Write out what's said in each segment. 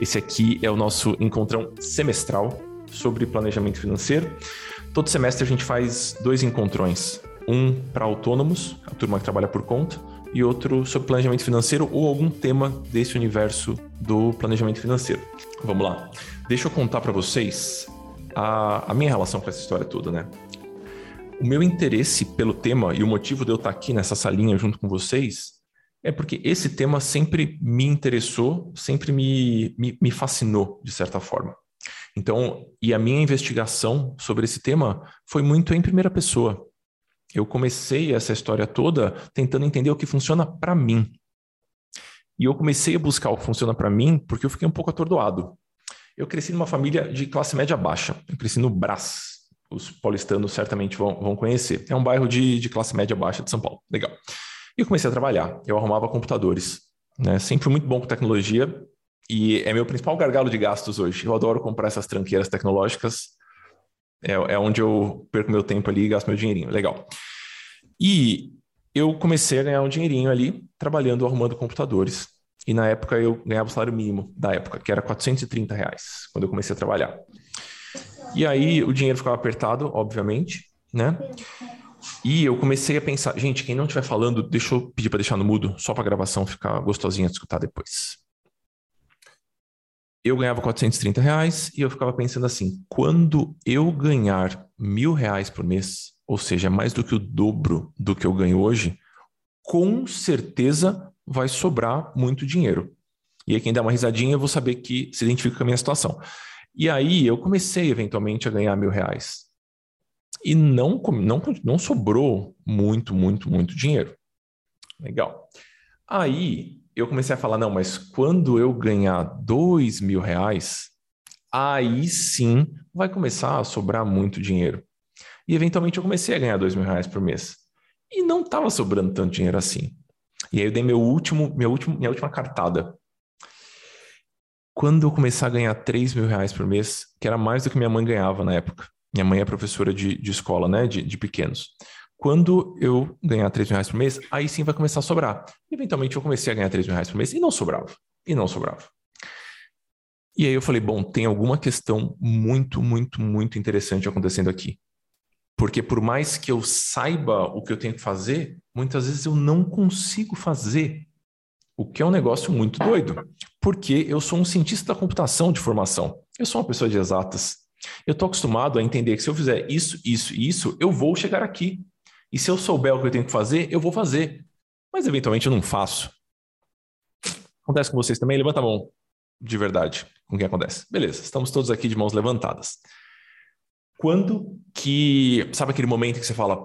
Esse aqui é o nosso encontrão semestral sobre planejamento financeiro. Todo semestre a gente faz dois encontrões. Um para autônomos, a turma que trabalha por conta, e outro sobre planejamento financeiro ou algum tema desse universo do planejamento financeiro. Vamos lá. Deixa eu contar para vocês a, a minha relação com essa história toda, né? O meu interesse pelo tema e o motivo de eu estar aqui nessa salinha junto com vocês é porque esse tema sempre me interessou, sempre me, me, me, fascinou, de certa forma. Então, e a minha investigação sobre esse tema foi muito em primeira pessoa. Eu comecei essa história toda tentando entender o que funciona para mim. E eu comecei a buscar o que funciona para mim porque eu fiquei um pouco atordoado. Eu cresci numa família de classe média baixa. Eu cresci no Brás. Os paulistanos certamente vão, vão conhecer. É um bairro de, de classe média baixa de São Paulo. Legal. E eu comecei a trabalhar. Eu arrumava computadores. Né? Sempre muito bom com tecnologia. E é meu principal gargalo de gastos hoje. Eu adoro comprar essas tranqueiras tecnológicas. É, é onde eu perco meu tempo ali e gasto meu dinheirinho. Legal. E eu comecei a ganhar um dinheirinho ali, trabalhando, arrumando computadores. E na época eu ganhava o salário mínimo da época, que era 430 reais, quando eu comecei a trabalhar. E aí o dinheiro ficava apertado, obviamente, né? E eu comecei a pensar, gente, quem não estiver falando, deixa eu pedir para deixar no mudo, só para gravação ficar gostosinha de escutar depois. Eu ganhava 430 reais e eu ficava pensando assim: quando eu ganhar mil reais por mês, ou seja, mais do que o dobro do que eu ganho hoje, com certeza vai sobrar muito dinheiro. E aí, quem dá uma risadinha, eu vou saber que se identifica com a minha situação. E aí, eu comecei eventualmente a ganhar mil reais e não, não, não sobrou muito, muito, muito dinheiro. Legal. Aí eu comecei a falar, não, mas quando eu ganhar dois mil reais, aí sim vai começar a sobrar muito dinheiro. E eventualmente eu comecei a ganhar dois mil reais por mês. E não estava sobrando tanto dinheiro assim. E aí eu dei meu último, meu último, minha última cartada. Quando eu começar a ganhar três mil reais por mês, que era mais do que minha mãe ganhava na época, minha mãe é professora de, de escola, né? De, de pequenos. Quando eu ganhar 3 mil reais por mês, aí sim vai começar a sobrar. Eventualmente eu comecei a ganhar 3 mil reais por mês e não sobrava. E não sobrava. E aí eu falei, bom, tem alguma questão muito, muito, muito interessante acontecendo aqui. Porque por mais que eu saiba o que eu tenho que fazer, muitas vezes eu não consigo fazer. O que é um negócio muito doido. Porque eu sou um cientista da computação de formação. Eu sou uma pessoa de exatas. Eu estou acostumado a entender que se eu fizer isso, isso e isso, eu vou chegar aqui. E se eu souber o que eu tenho que fazer, eu vou fazer. Mas eventualmente eu não faço. Acontece com vocês também? Levanta a mão de verdade com quem acontece. Beleza, estamos todos aqui de mãos levantadas. Quando que. Sabe aquele momento que você fala,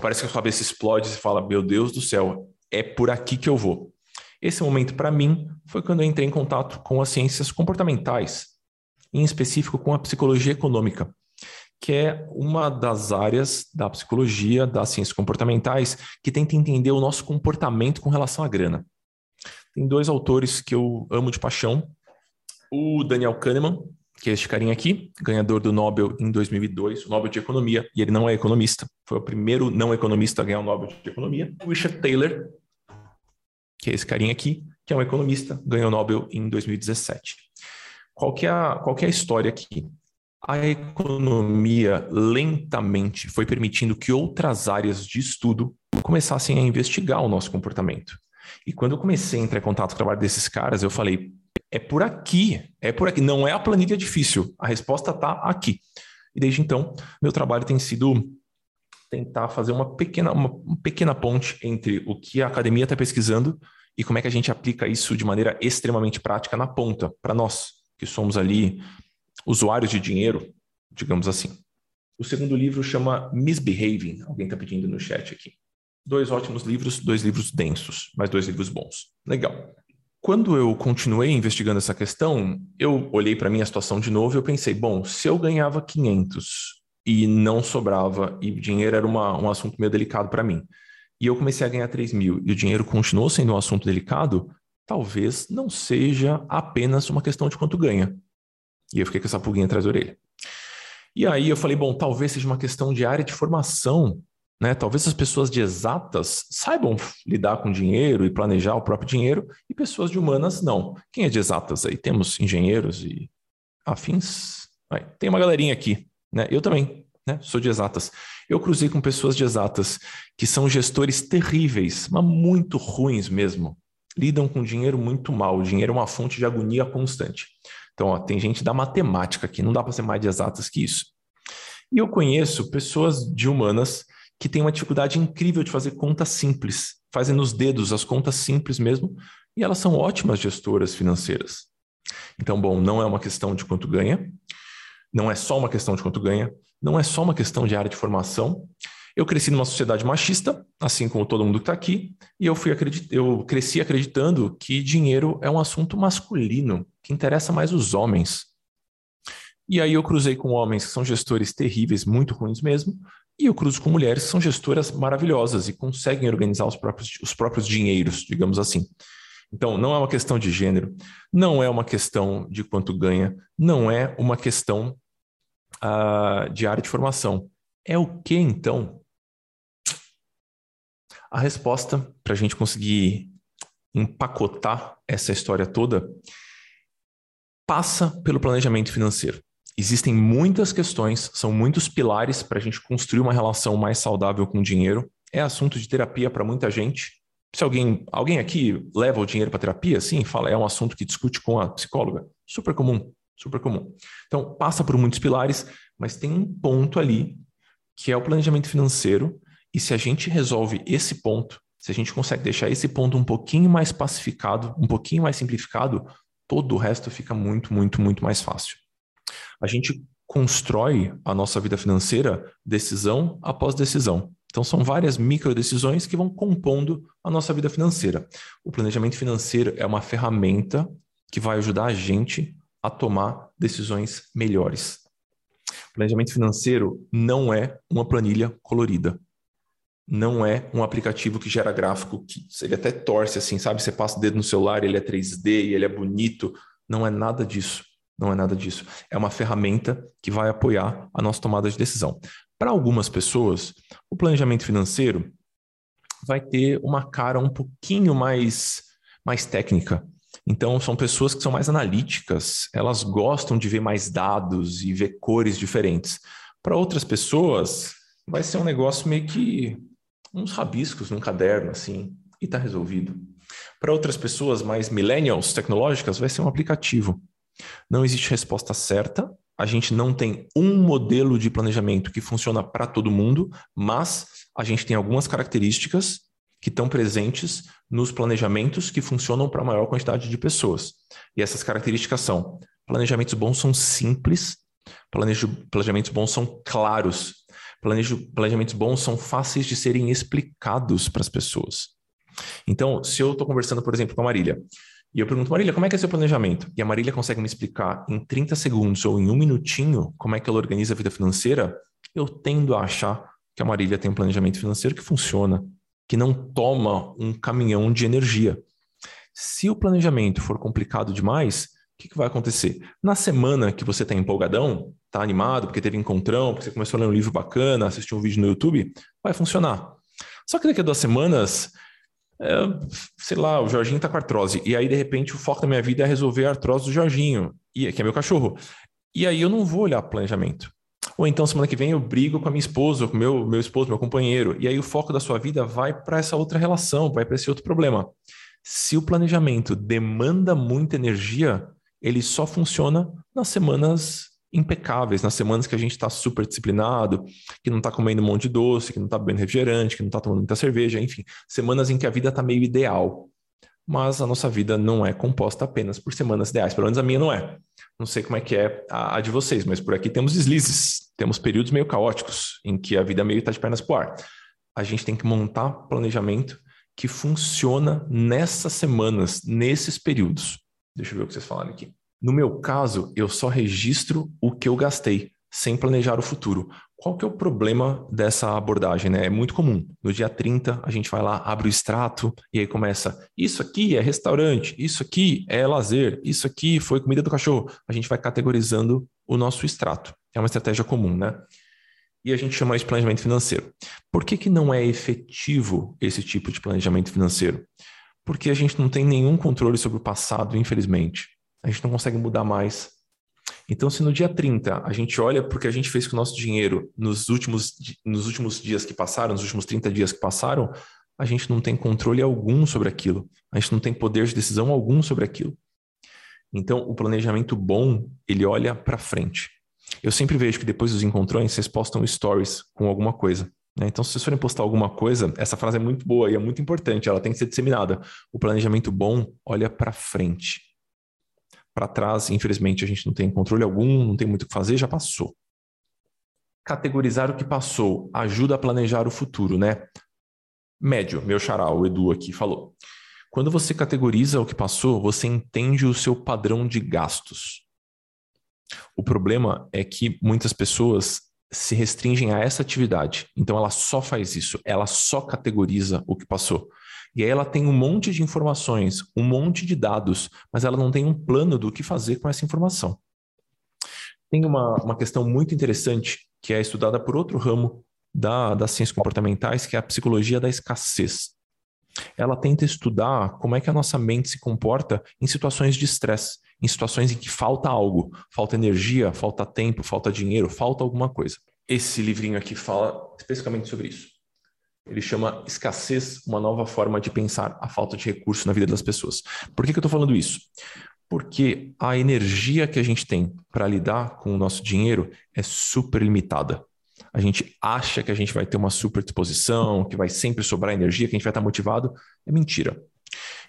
parece que a sua cabeça explode você fala, meu Deus do céu, é por aqui que eu vou. Esse momento, para mim, foi quando eu entrei em contato com as ciências comportamentais em específico com a psicologia econômica, que é uma das áreas da psicologia, das ciências comportamentais, que tenta entender o nosso comportamento com relação à grana. Tem dois autores que eu amo de paixão. O Daniel Kahneman, que é este carinha aqui, ganhador do Nobel em 2002, o Nobel de Economia, e ele não é economista, foi o primeiro não economista a ganhar o Nobel de Economia. O Richard Taylor, que é esse carinha aqui, que é um economista, ganhou o Nobel em 2017. Qual que é a, qual que é a história aqui? A economia lentamente foi permitindo que outras áreas de estudo começassem a investigar o nosso comportamento. E quando eu comecei a entrar em contato com o trabalho desses caras, eu falei: é por aqui, é por aqui. Não é a planilha difícil, a resposta está aqui. E desde então, meu trabalho tem sido tentar fazer uma pequena, uma, pequena ponte entre o que a academia está pesquisando e como é que a gente aplica isso de maneira extremamente prática na ponta, para nós, que somos ali usuários de dinheiro, digamos assim. O segundo livro chama Misbehaving, alguém está pedindo no chat aqui. Dois ótimos livros, dois livros densos, mas dois livros bons. Legal. Quando eu continuei investigando essa questão, eu olhei para a minha situação de novo e eu pensei, bom, se eu ganhava 500 e não sobrava, e dinheiro era uma, um assunto meio delicado para mim, e eu comecei a ganhar 3 mil e o dinheiro continuou sendo um assunto delicado, talvez não seja apenas uma questão de quanto ganha. E eu fiquei com essa pulguinha atrás da orelha. E aí eu falei, bom, talvez seja uma questão de área de formação Né? Talvez as pessoas de exatas saibam lidar com dinheiro e planejar o próprio dinheiro, e pessoas de humanas não. Quem é de exatas aí? Temos engenheiros e afins? Tem uma galerinha aqui, né? Eu também, né? Sou de exatas. Eu cruzei com pessoas de exatas que são gestores terríveis, mas muito ruins mesmo. Lidam com dinheiro muito mal. O dinheiro é uma fonte de agonia constante. Então, ó, tem gente da matemática aqui, não dá para ser mais de exatas que isso. E eu conheço pessoas de humanas que têm uma dificuldade incrível de fazer contas simples, fazem nos dedos as contas simples mesmo, e elas são ótimas gestoras financeiras. Então, bom, não é uma questão de quanto ganha, não é só uma questão de quanto ganha, não é só uma questão de área de formação. Eu cresci numa sociedade machista, assim como todo mundo que está aqui, e eu, fui acredit... eu cresci acreditando que dinheiro é um assunto masculino, que interessa mais os homens. E aí eu cruzei com homens que são gestores terríveis, muito ruins mesmo, e eu cruzo com mulheres que são gestoras maravilhosas e conseguem organizar os próprios, os próprios dinheiros, digamos assim. Então, não é uma questão de gênero, não é uma questão de quanto ganha, não é uma questão uh, de área de formação. É o que então? A resposta para a gente conseguir empacotar essa história toda passa pelo planejamento financeiro. Existem muitas questões, são muitos pilares para a gente construir uma relação mais saudável com o dinheiro. É assunto de terapia para muita gente. Se alguém, alguém aqui leva o dinheiro para terapia, sim, fala, é um assunto que discute com a psicóloga. Super comum, super comum. Então, passa por muitos pilares, mas tem um ponto ali que é o planejamento financeiro. E se a gente resolve esse ponto, se a gente consegue deixar esse ponto um pouquinho mais pacificado, um pouquinho mais simplificado, todo o resto fica muito, muito, muito mais fácil. A gente constrói a nossa vida financeira decisão após decisão. Então, são várias micro decisões que vão compondo a nossa vida financeira. O planejamento financeiro é uma ferramenta que vai ajudar a gente a tomar decisões melhores. Planejamento financeiro não é uma planilha colorida. Não é um aplicativo que gera gráfico que ele até torce assim, sabe? Você passa o dedo no celular, ele é 3D e ele é bonito. Não é nada disso. Não é nada disso. É uma ferramenta que vai apoiar a nossa tomada de decisão. Para algumas pessoas, o planejamento financeiro vai ter uma cara um pouquinho mais, mais técnica. Então, são pessoas que são mais analíticas, elas gostam de ver mais dados e ver cores diferentes. Para outras pessoas, vai ser um negócio meio que uns rabiscos num caderno, assim, e está resolvido. Para outras pessoas mais millennials tecnológicas, vai ser um aplicativo. Não existe resposta certa. A gente não tem um modelo de planejamento que funciona para todo mundo, mas a gente tem algumas características que estão presentes nos planejamentos que funcionam para a maior quantidade de pessoas. E essas características são: planejamentos bons são simples, planejamentos bons são claros, planejamentos bons são fáceis de serem explicados para as pessoas. Então, se eu estou conversando, por exemplo, com a Marília, e eu pergunto, Marília, como é que é seu planejamento? E a Marília consegue me explicar em 30 segundos ou em um minutinho como é que ela organiza a vida financeira, eu tendo a achar que a Marília tem um planejamento financeiro que funciona, que não toma um caminhão de energia. Se o planejamento for complicado demais, o que, que vai acontecer? Na semana que você está empolgadão, está animado porque teve encontrão, porque você começou a ler um livro bacana, assistiu um vídeo no YouTube, vai funcionar. Só que daqui a duas semanas é, sei lá, o Jorginho tá com artrose. E aí, de repente, o foco da minha vida é resolver a artrose do Jorginho, que é meu cachorro. E aí eu não vou olhar planejamento. Ou então, semana que vem, eu brigo com a minha esposa, com meu, meu esposo, meu companheiro. E aí o foco da sua vida vai para essa outra relação, vai para esse outro problema. Se o planejamento demanda muita energia, ele só funciona nas semanas impecáveis, nas semanas que a gente está super disciplinado, que não está comendo um monte de doce, que não está bebendo refrigerante, que não está tomando muita cerveja, enfim, semanas em que a vida está meio ideal. Mas a nossa vida não é composta apenas por semanas ideais, pelo menos a minha não é. Não sei como é que é a, a de vocês, mas por aqui temos deslizes, temos períodos meio caóticos, em que a vida meio está de pernas para o ar. A gente tem que montar planejamento que funciona nessas semanas, nesses períodos. Deixa eu ver o que vocês falaram aqui. No meu caso, eu só registro o que eu gastei, sem planejar o futuro. Qual que é o problema dessa abordagem? Né? É muito comum. No dia 30, a gente vai lá, abre o extrato e aí começa: isso aqui é restaurante, isso aqui é lazer, isso aqui foi comida do cachorro. A gente vai categorizando o nosso extrato. É uma estratégia comum, né? E a gente chama isso de planejamento financeiro. Por que, que não é efetivo esse tipo de planejamento financeiro? Porque a gente não tem nenhum controle sobre o passado, infelizmente. A gente não consegue mudar mais. Então, se no dia 30 a gente olha porque a gente fez com o nosso dinheiro nos últimos, nos últimos dias que passaram, nos últimos 30 dias que passaram, a gente não tem controle algum sobre aquilo. A gente não tem poder de decisão algum sobre aquilo. Então, o planejamento bom, ele olha para frente. Eu sempre vejo que depois dos encontrões, vocês postam stories com alguma coisa. Né? Então, se vocês forem postar alguma coisa, essa frase é muito boa e é muito importante, ela tem que ser disseminada. O planejamento bom olha para frente. Para trás, infelizmente, a gente não tem controle algum, não tem muito o que fazer, já passou. Categorizar o que passou ajuda a planejar o futuro, né? Médio, meu xará, o Edu aqui falou. Quando você categoriza o que passou, você entende o seu padrão de gastos. O problema é que muitas pessoas se restringem a essa atividade. Então ela só faz isso, ela só categoriza o que passou. E aí ela tem um monte de informações, um monte de dados, mas ela não tem um plano do que fazer com essa informação. Tem uma, uma questão muito interessante que é estudada por outro ramo da, das ciências comportamentais, que é a psicologia da escassez. Ela tenta estudar como é que a nossa mente se comporta em situações de estresse em situações em que falta algo, falta energia, falta tempo, falta dinheiro, falta alguma coisa. Esse livrinho aqui fala especificamente sobre isso. Ele chama Escassez, uma nova forma de pensar a falta de recurso na vida das pessoas. Por que, que eu estou falando isso? Porque a energia que a gente tem para lidar com o nosso dinheiro é super limitada. A gente acha que a gente vai ter uma super disposição, que vai sempre sobrar energia, que a gente vai estar motivado. É mentira.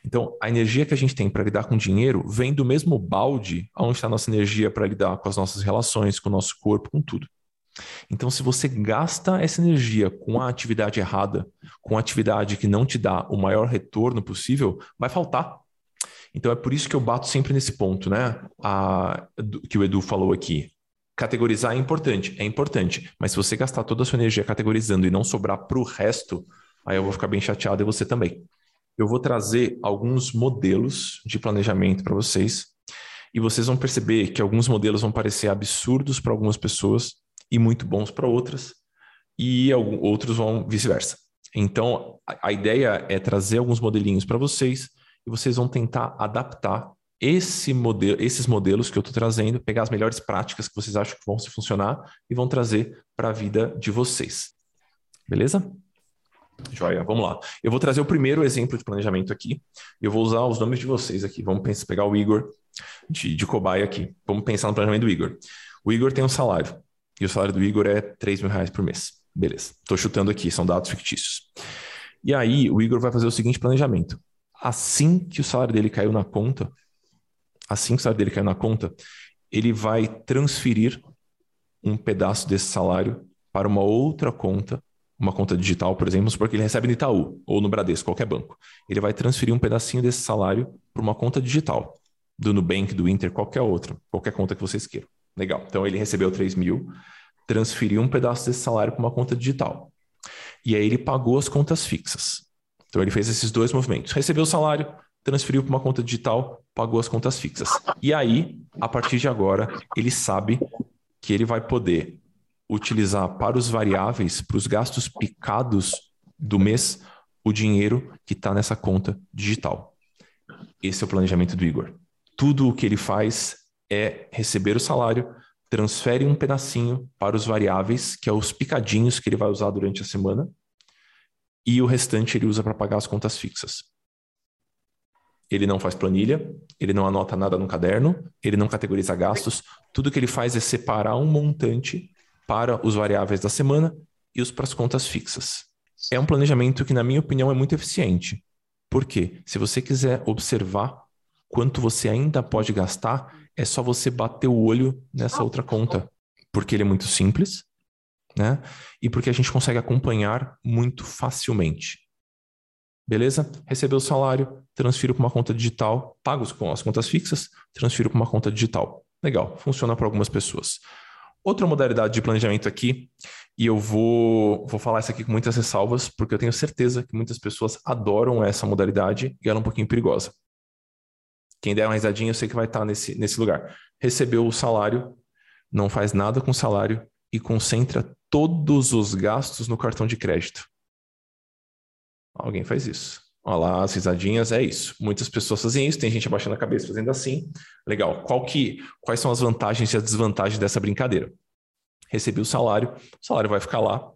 Então, a energia que a gente tem para lidar com dinheiro vem do mesmo balde onde está a nossa energia para lidar com as nossas relações, com o nosso corpo, com tudo. Então, se você gasta essa energia com a atividade errada, com a atividade que não te dá o maior retorno possível, vai faltar. Então, é por isso que eu bato sempre nesse ponto, né? A, que o Edu falou aqui. Categorizar é importante, é importante, mas se você gastar toda a sua energia categorizando e não sobrar para o resto, aí eu vou ficar bem chateado e você também eu vou trazer alguns modelos de planejamento para vocês e vocês vão perceber que alguns modelos vão parecer absurdos para algumas pessoas e muito bons para outras, e outros vão vice-versa. Então, a, a ideia é trazer alguns modelinhos para vocês e vocês vão tentar adaptar esse modelo, esses modelos que eu estou trazendo, pegar as melhores práticas que vocês acham que vão se funcionar e vão trazer para a vida de vocês. Beleza? Joia, vamos lá. Eu vou trazer o primeiro exemplo de planejamento aqui. Eu vou usar os nomes de vocês aqui. Vamos pensar, pegar o Igor de, de cobaia aqui. Vamos pensar no planejamento do Igor. O Igor tem um salário. E o salário do Igor é 3 mil reais por mês. Beleza. Estou chutando aqui, são dados fictícios. E aí, o Igor vai fazer o seguinte planejamento. Assim que o salário dele caiu na conta, assim que o salário dele caiu na conta, ele vai transferir um pedaço desse salário para uma outra conta uma conta digital, por exemplo, porque ele recebe no Itaú ou no Bradesco, qualquer banco. Ele vai transferir um pedacinho desse salário para uma conta digital, do Nubank, do Inter, qualquer outra, qualquer conta que vocês queiram. Legal. Então ele recebeu 3 mil, transferiu um pedaço desse salário para uma conta digital. E aí ele pagou as contas fixas. Então ele fez esses dois movimentos. Recebeu o salário, transferiu para uma conta digital, pagou as contas fixas. E aí, a partir de agora, ele sabe que ele vai poder utilizar para os variáveis, para os gastos picados do mês, o dinheiro que está nessa conta digital. Esse é o planejamento do Igor. Tudo o que ele faz é receber o salário, transfere um pedacinho para os variáveis, que é os picadinhos que ele vai usar durante a semana, e o restante ele usa para pagar as contas fixas. Ele não faz planilha, ele não anota nada no caderno, ele não categoriza gastos. Tudo que ele faz é separar um montante para os variáveis da semana e os para as contas fixas. É um planejamento que, na minha opinião, é muito eficiente. Porque se você quiser observar quanto você ainda pode gastar, é só você bater o olho nessa outra conta. Porque ele é muito simples, né? E porque a gente consegue acompanhar muito facilmente. Beleza? Recebeu o salário, transfiro para uma conta digital, pago com as contas fixas, transfiro para uma conta digital. Legal, funciona para algumas pessoas. Outra modalidade de planejamento aqui, e eu vou, vou falar isso aqui com muitas ressalvas, porque eu tenho certeza que muitas pessoas adoram essa modalidade e ela é um pouquinho perigosa. Quem der uma risadinha, eu sei que vai estar nesse, nesse lugar. Recebeu o salário, não faz nada com o salário e concentra todos os gastos no cartão de crédito. Alguém faz isso. Olha lá, as risadinhas, é isso. Muitas pessoas fazem isso, tem gente abaixando a cabeça fazendo assim. Legal. Qual que, quais são as vantagens e as desvantagens dessa brincadeira? Recebi o salário, o salário vai ficar lá.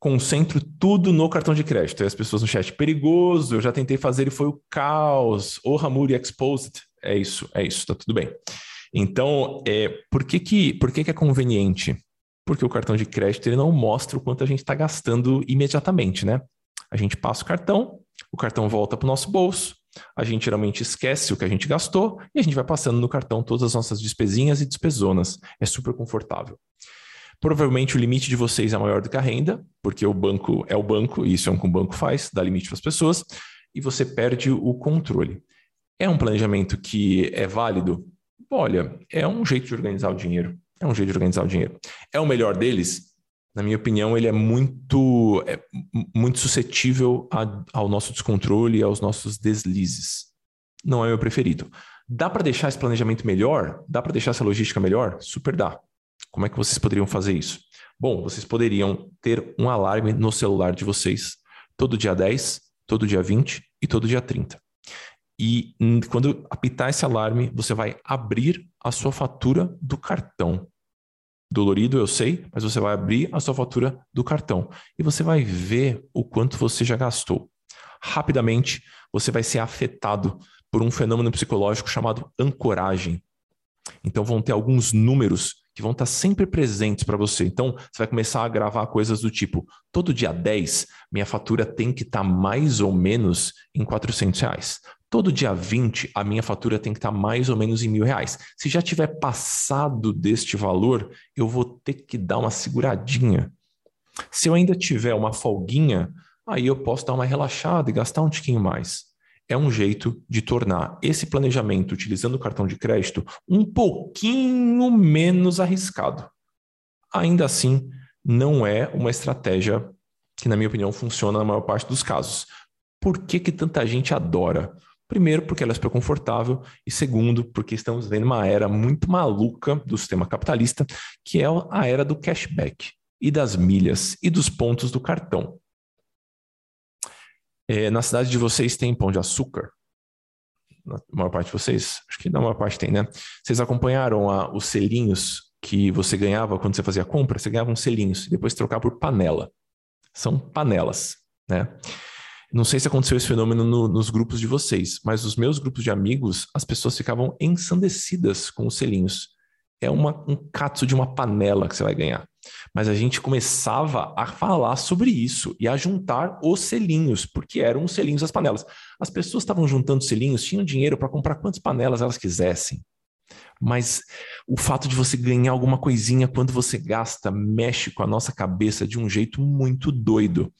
Concentro tudo no cartão de crédito. E as pessoas no chat, perigoso, eu já tentei fazer e foi o caos. O Ramuri Exposed. É isso, é isso, tá tudo bem. Então, é, por, que, que, por que, que é conveniente? Porque o cartão de crédito ele não mostra o quanto a gente está gastando imediatamente, né? A gente passa o cartão, o cartão volta para o nosso bolso, a gente geralmente esquece o que a gente gastou e a gente vai passando no cartão todas as nossas despesinhas e despesonas. É super confortável. Provavelmente o limite de vocês é maior do que a renda, porque o banco é o banco, e isso é o que o banco faz, dá limite para as pessoas, e você perde o controle. É um planejamento que é válido? Olha, é um jeito de organizar o dinheiro. É um jeito de organizar o dinheiro. É o melhor deles? Na minha opinião, ele é muito, é muito suscetível a, ao nosso descontrole e aos nossos deslizes. Não é meu preferido. Dá para deixar esse planejamento melhor? Dá para deixar essa logística melhor? Super dá. Como é que vocês poderiam fazer isso? Bom, vocês poderiam ter um alarme no celular de vocês todo dia 10, todo dia 20 e todo dia 30. E quando apitar esse alarme, você vai abrir a sua fatura do cartão. Dolorido, eu sei, mas você vai abrir a sua fatura do cartão e você vai ver o quanto você já gastou. Rapidamente, você vai ser afetado por um fenômeno psicológico chamado ancoragem. Então, vão ter alguns números que vão estar sempre presentes para você. Então, você vai começar a gravar coisas do tipo: todo dia 10, minha fatura tem que estar mais ou menos em 400 reais. Todo dia 20, a minha fatura tem que estar mais ou menos em mil reais. Se já tiver passado deste valor, eu vou ter que dar uma seguradinha. Se eu ainda tiver uma folguinha, aí eu posso dar uma relaxada e gastar um tiquinho mais. É um jeito de tornar esse planejamento utilizando o cartão de crédito um pouquinho menos arriscado. Ainda assim, não é uma estratégia que, na minha opinião, funciona na maior parte dos casos. Por que, que tanta gente adora? Primeiro, porque ela é super confortável, e segundo, porque estamos vendo uma era muito maluca do sistema capitalista, que é a era do cashback e das milhas e dos pontos do cartão. É, na cidade de vocês tem pão de açúcar? Na maior parte de vocês? Acho que na maior parte tem, né? Vocês acompanharam a, os selinhos que você ganhava quando você fazia compra? Você ganhava uns selinhos e depois trocava por panela. São panelas, né? Não sei se aconteceu esse fenômeno no, nos grupos de vocês, mas nos meus grupos de amigos, as pessoas ficavam ensandecidas com os selinhos. É uma, um catso de uma panela que você vai ganhar. Mas a gente começava a falar sobre isso e a juntar os selinhos, porque eram os selinhos das panelas. As pessoas estavam juntando selinhos, tinham dinheiro para comprar quantas panelas elas quisessem. Mas o fato de você ganhar alguma coisinha quando você gasta mexe com a nossa cabeça de um jeito muito doido.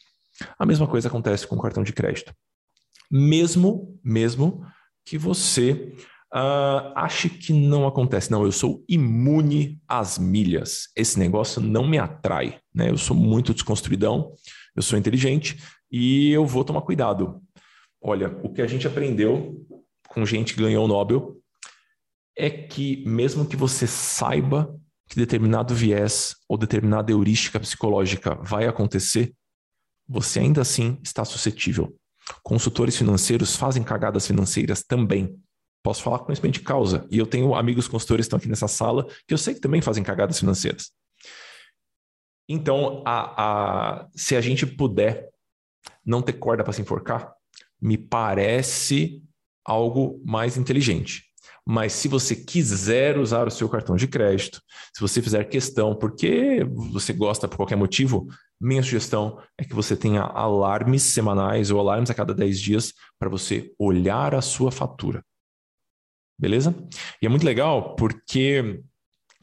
A mesma coisa acontece com o cartão de crédito. Mesmo, mesmo que você uh, ache que não acontece. Não, eu sou imune às milhas. Esse negócio não me atrai. Né? Eu sou muito desconstruidão, eu sou inteligente e eu vou tomar cuidado. Olha, o que a gente aprendeu com gente que ganhou o Nobel é que mesmo que você saiba que determinado viés ou determinada heurística psicológica vai acontecer, você ainda assim está suscetível. Consultores financeiros fazem cagadas financeiras também. Posso falar com conhecimento de causa. E eu tenho amigos consultores que estão aqui nessa sala que eu sei que também fazem cagadas financeiras. Então, a, a, se a gente puder não ter corda para se enforcar, me parece algo mais inteligente. Mas se você quiser usar o seu cartão de crédito, se você fizer questão porque você gosta por qualquer motivo, minha sugestão é que você tenha alarmes semanais ou alarmes a cada 10 dias para você olhar a sua fatura. Beleza? E é muito legal porque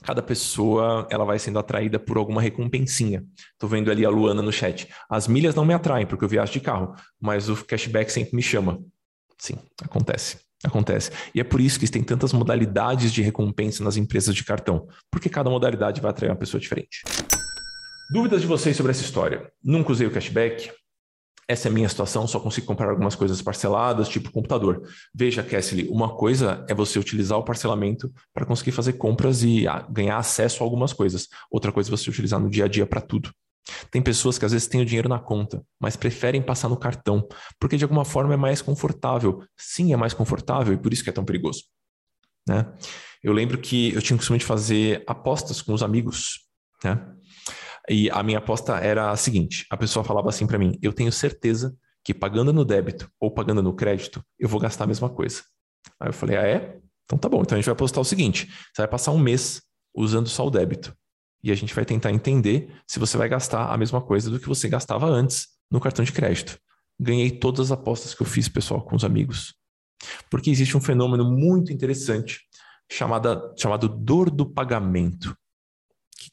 cada pessoa ela vai sendo atraída por alguma recompensinha. Estou vendo ali a Luana no chat. As milhas não me atraem porque eu viajo de carro, mas o cashback sempre me chama. Sim, acontece. Acontece. E é por isso que tem tantas modalidades de recompensa nas empresas de cartão, porque cada modalidade vai atrair uma pessoa diferente. Dúvidas de vocês sobre essa história? Nunca usei o cashback? Essa é a minha situação, só consigo comprar algumas coisas parceladas, tipo computador. Veja, Kessler, uma coisa é você utilizar o parcelamento para conseguir fazer compras e ganhar acesso a algumas coisas. Outra coisa é você utilizar no dia a dia para tudo. Tem pessoas que às vezes têm o dinheiro na conta, mas preferem passar no cartão, porque de alguma forma é mais confortável. Sim, é mais confortável e por isso que é tão perigoso. Né? Eu lembro que eu tinha o costume de fazer apostas com os amigos. Né? E a minha aposta era a seguinte: a pessoa falava assim para mim, eu tenho certeza que pagando no débito ou pagando no crédito, eu vou gastar a mesma coisa. Aí eu falei, ah, é? Então tá bom. Então a gente vai apostar o seguinte: você vai passar um mês usando só o débito. E a gente vai tentar entender se você vai gastar a mesma coisa do que você gastava antes no cartão de crédito. Ganhei todas as apostas que eu fiz, pessoal, com os amigos. Porque existe um fenômeno muito interessante chamada, chamado dor do pagamento.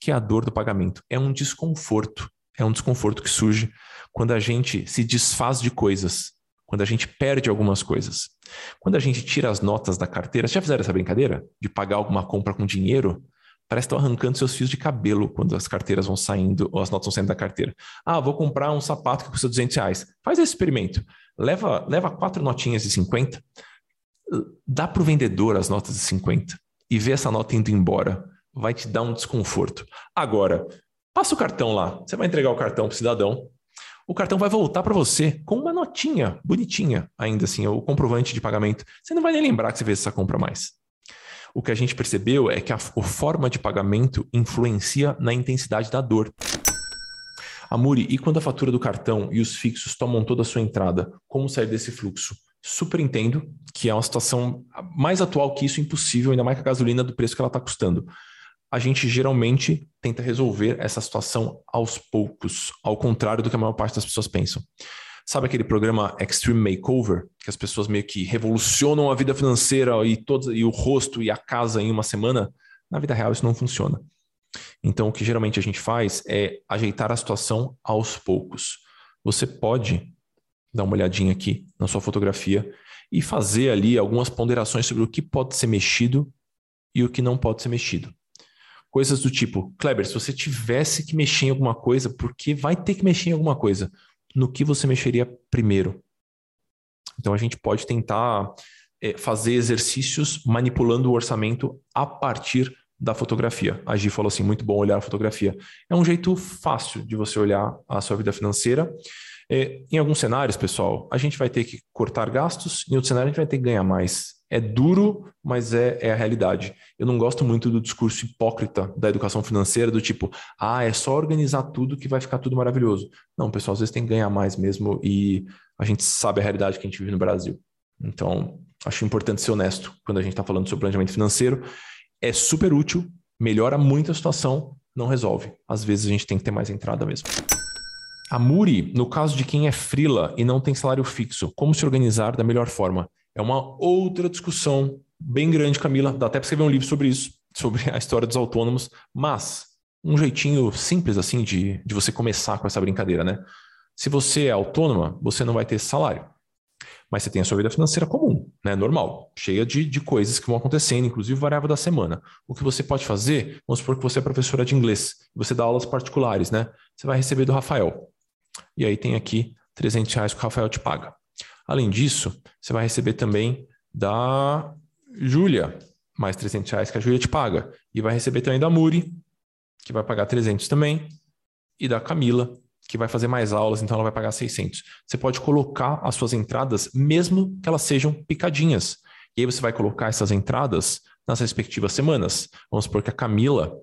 Que é a dor do pagamento? É um desconforto. É um desconforto que surge quando a gente se desfaz de coisas, quando a gente perde algumas coisas. Quando a gente tira as notas da carteira, já fizeram essa brincadeira? De pagar alguma compra com dinheiro? Parece que estão arrancando seus fios de cabelo quando as carteiras vão saindo, ou as notas vão saindo da carteira. Ah, vou comprar um sapato que custa 200 reais. Faz esse experimento. Leva, leva quatro notinhas de 50, dá para o vendedor as notas de 50 e vê essa nota indo embora. Vai te dar um desconforto. Agora, passa o cartão lá. Você vai entregar o cartão para o cidadão. O cartão vai voltar para você com uma notinha bonitinha, ainda assim, o comprovante de pagamento. Você não vai nem lembrar que você fez essa compra mais. O que a gente percebeu é que a, forma de pagamento influencia na intensidade da dor. Amuri, e quando a fatura do cartão e os fixos tomam toda a sua entrada, como sair desse fluxo? Super entendo que é uma situação mais atual que isso impossível, ainda mais com a gasolina do preço que ela está custando. A gente geralmente tenta resolver essa situação aos poucos, ao contrário do que a maior parte das pessoas pensam. Sabe aquele programa Extreme Makeover, que as pessoas meio que revolucionam a vida financeira e, e o rosto e a casa em uma semana? Na vida real isso não funciona. Então, o que geralmente a gente faz é ajeitar a situação aos poucos. Você pode dar uma olhadinha aqui na sua fotografia e fazer ali algumas ponderações sobre o que pode ser mexido e o que não pode ser mexido. Coisas do tipo, Kleber, se você tivesse que mexer em alguma coisa, porque vai ter que mexer em alguma coisa, no que você mexeria primeiro. Então a gente pode tentar é, fazer exercícios manipulando o orçamento a partir da fotografia. A Gi falou assim: muito bom olhar a fotografia. É um jeito fácil de você olhar a sua vida financeira. É, em alguns cenários, pessoal, a gente vai ter que cortar gastos, em outros cenários, a gente vai ter que ganhar mais. É duro, mas é, é, a realidade. Eu não gosto muito do discurso hipócrita da educação financeira, do tipo, ah, é só organizar tudo que vai ficar tudo maravilhoso. Não, pessoal, às vezes tem que ganhar mais mesmo e a gente sabe a realidade que a gente vive no Brasil. Então, acho importante ser honesto quando a gente está falando sobre planejamento financeiro. É super útil, melhora muito a situação, não resolve. Às vezes a gente tem que ter mais entrada mesmo. A Muri, no caso de quem é frila e não tem salário fixo, como se organizar da melhor forma? É uma outra discussão bem grande, Camila. Dá até para escrever um livro sobre isso, sobre a história dos autônomos, mas um jeitinho simples assim de, de você começar com essa brincadeira, né? Se você é autônoma, você não vai ter salário. Mas você tem a sua vida financeira comum, né? Normal, cheia de, de coisas que vão acontecendo, inclusive variável da semana. O que você pode fazer, vamos supor que você é professora de inglês, você dá aulas particulares, né? Você vai receber do Rafael. E aí tem aqui 300 reais que o Rafael te paga. Além disso, você vai receber também da Júlia, mais 300 reais que a Júlia te paga. E vai receber também da Muri, que vai pagar 300 também. E da Camila, que vai fazer mais aulas, então ela vai pagar 600. Você pode colocar as suas entradas, mesmo que elas sejam picadinhas. E aí você vai colocar essas entradas nas respectivas semanas. Vamos supor que a Camila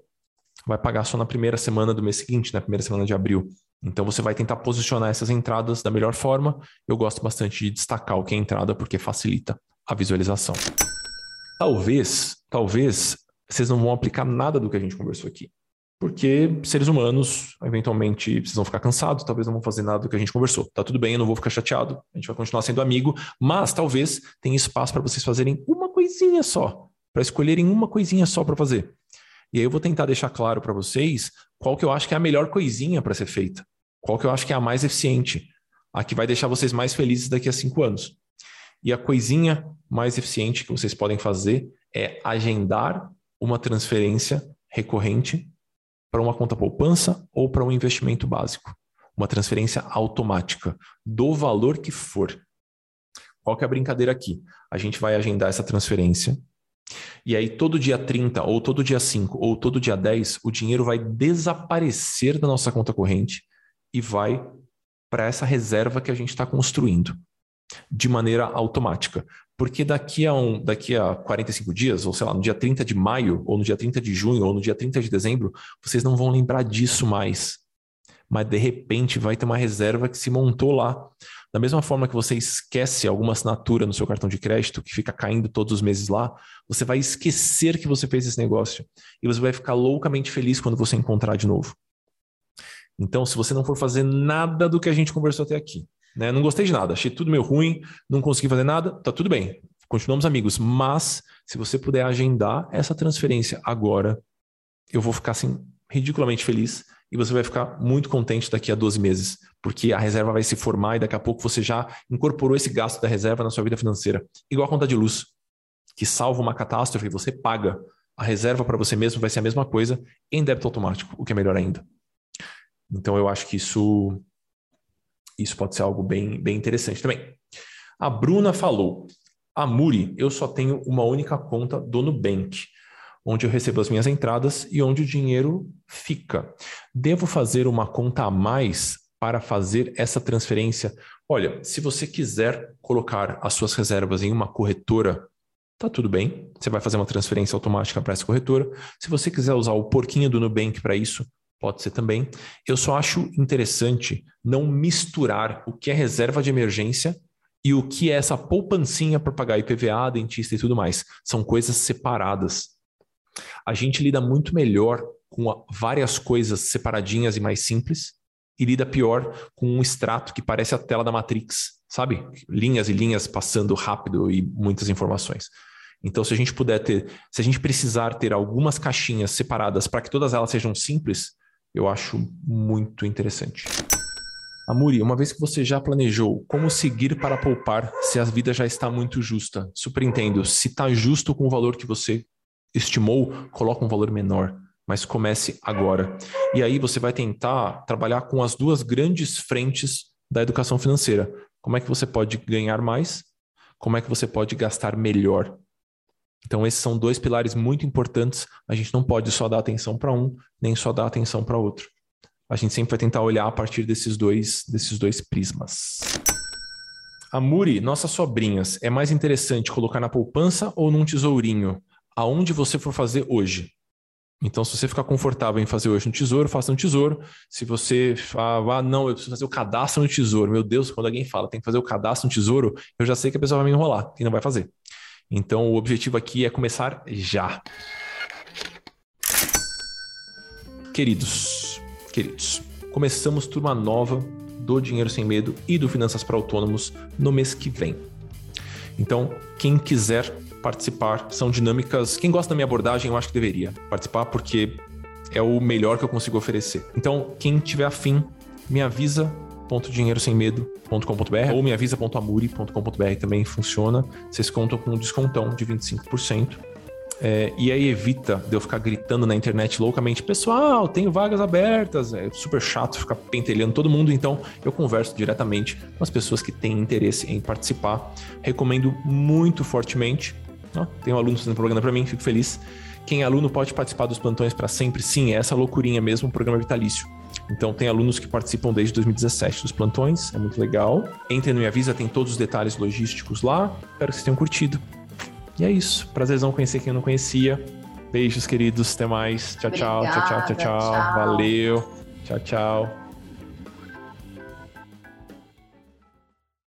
vai pagar só na primeira semana do mês seguinte, na primeira semana de abril. Então você vai tentar posicionar essas entradas da melhor forma. Eu gosto bastante de destacar o que é entrada porque facilita a visualização. Talvez, talvez vocês não vão aplicar nada do que a gente conversou aqui. Porque seres humanos, eventualmente, vocês vão ficar cansados, talvez não vão fazer nada do que a gente conversou. Tá tudo bem, eu não vou ficar chateado, a gente vai continuar sendo amigo, mas talvez tenha espaço para vocês fazerem uma coisinha só, para escolherem uma coisinha só para fazer. E aí eu vou tentar deixar claro para vocês qual que eu acho que é a melhor coisinha para ser feita. Qual que eu acho que é a mais eficiente? A que vai deixar vocês mais felizes daqui a cinco anos. E a coisinha mais eficiente que vocês podem fazer é agendar uma transferência recorrente para uma conta poupança ou para um investimento básico. uma transferência automática do valor que for. Qual que é a brincadeira aqui? A gente vai agendar essa transferência e aí todo dia 30 ou todo dia 5 ou todo dia 10 o dinheiro vai desaparecer da nossa conta corrente e vai para essa reserva que a gente está construindo de maneira automática. Porque daqui a, um, daqui a 45 dias, ou sei lá, no dia 30 de maio, ou no dia 30 de junho, ou no dia 30 de dezembro, vocês não vão lembrar disso mais. Mas de repente vai ter uma reserva que se montou lá. Da mesma forma que você esquece alguma assinatura no seu cartão de crédito, que fica caindo todos os meses lá, você vai esquecer que você fez esse negócio. E você vai ficar loucamente feliz quando você encontrar de novo. Então, se você não for fazer nada do que a gente conversou até aqui, né? Não gostei de nada, achei tudo meio ruim, não consegui fazer nada, tá tudo bem. Continuamos amigos, mas se você puder agendar essa transferência agora, eu vou ficar assim ridiculamente feliz e você vai ficar muito contente daqui a 12 meses, porque a reserva vai se formar e daqui a pouco você já incorporou esse gasto da reserva na sua vida financeira. Igual a conta de luz, que salva uma catástrofe, você paga. A reserva para você mesmo vai ser a mesma coisa em débito automático, o que é melhor ainda. Então eu acho que isso isso pode ser algo bem, bem interessante também. A Bruna falou: a Muri, eu só tenho uma única conta do Nubank, onde eu recebo as minhas entradas e onde o dinheiro fica. Devo fazer uma conta a mais para fazer essa transferência? Olha, se você quiser colocar as suas reservas em uma corretora, tá tudo bem. Você vai fazer uma transferência automática para essa corretora. Se você quiser usar o porquinho do Nubank para isso, Pode ser também. Eu só acho interessante não misturar o que é reserva de emergência e o que é essa poupancinha para pagar IPVA, dentista e tudo mais. São coisas separadas. A gente lida muito melhor com várias coisas separadinhas e mais simples e lida pior com um extrato que parece a tela da Matrix, sabe? Linhas e linhas passando rápido e muitas informações. Então, se a gente puder ter, se a gente precisar ter algumas caixinhas separadas para que todas elas sejam simples, eu acho muito interessante. Amuri, uma vez que você já planejou como seguir para poupar se a vida já está muito justa, super entendo. Se está justo com o valor que você estimou, coloca um valor menor, mas comece agora. E aí você vai tentar trabalhar com as duas grandes frentes da educação financeira. Como é que você pode ganhar mais? Como é que você pode gastar melhor? Então, esses são dois pilares muito importantes. A gente não pode só dar atenção para um, nem só dar atenção para outro. A gente sempre vai tentar olhar a partir desses dois, desses dois prismas. Amuri, nossas sobrinhas, é mais interessante colocar na poupança ou num tesourinho? Aonde você for fazer hoje? Então, se você ficar confortável em fazer hoje no tesouro, faça no tesouro. Se você falar, ah, não, eu preciso fazer o cadastro no tesouro. Meu Deus, quando alguém fala, tem que fazer o cadastro no tesouro, eu já sei que a pessoa vai me enrolar e não vai fazer. Então, o objetivo aqui é começar já. Queridos, queridos, começamos turma nova do Dinheiro Sem Medo e do Finanças para Autônomos no mês que vem. Então, quem quiser participar, são dinâmicas. Quem gosta da minha abordagem, eu acho que deveria participar, porque é o melhor que eu consigo oferecer. Então, quem tiver afim, me avisa www.dinheirosemmedo.com.br ou meavisa.amuri.com.br também funciona. Vocês contam com um descontão de 25%. É, e aí evita de eu ficar gritando na internet loucamente, pessoal, tenho vagas abertas. É super chato ficar pentelhando todo mundo, então eu converso diretamente com as pessoas que têm interesse em participar. Recomendo muito fortemente. Ó, tem um aluno fazendo propaganda para mim, fico feliz. Quem é aluno pode participar dos plantões para sempre? Sim, é essa loucurinha mesmo, um programa vitalício. Então tem alunos que participam desde 2017 dos plantões, é muito legal. Entre no Me Avisa, tem todos os detalhes logísticos lá. Espero que vocês tenham curtido. E é isso. Prazerzão conhecer quem eu não conhecia. Beijos, queridos. Até mais. Tchau, tchau, tchau, tchau, tchau, tchau. Valeu. Tchau, tchau.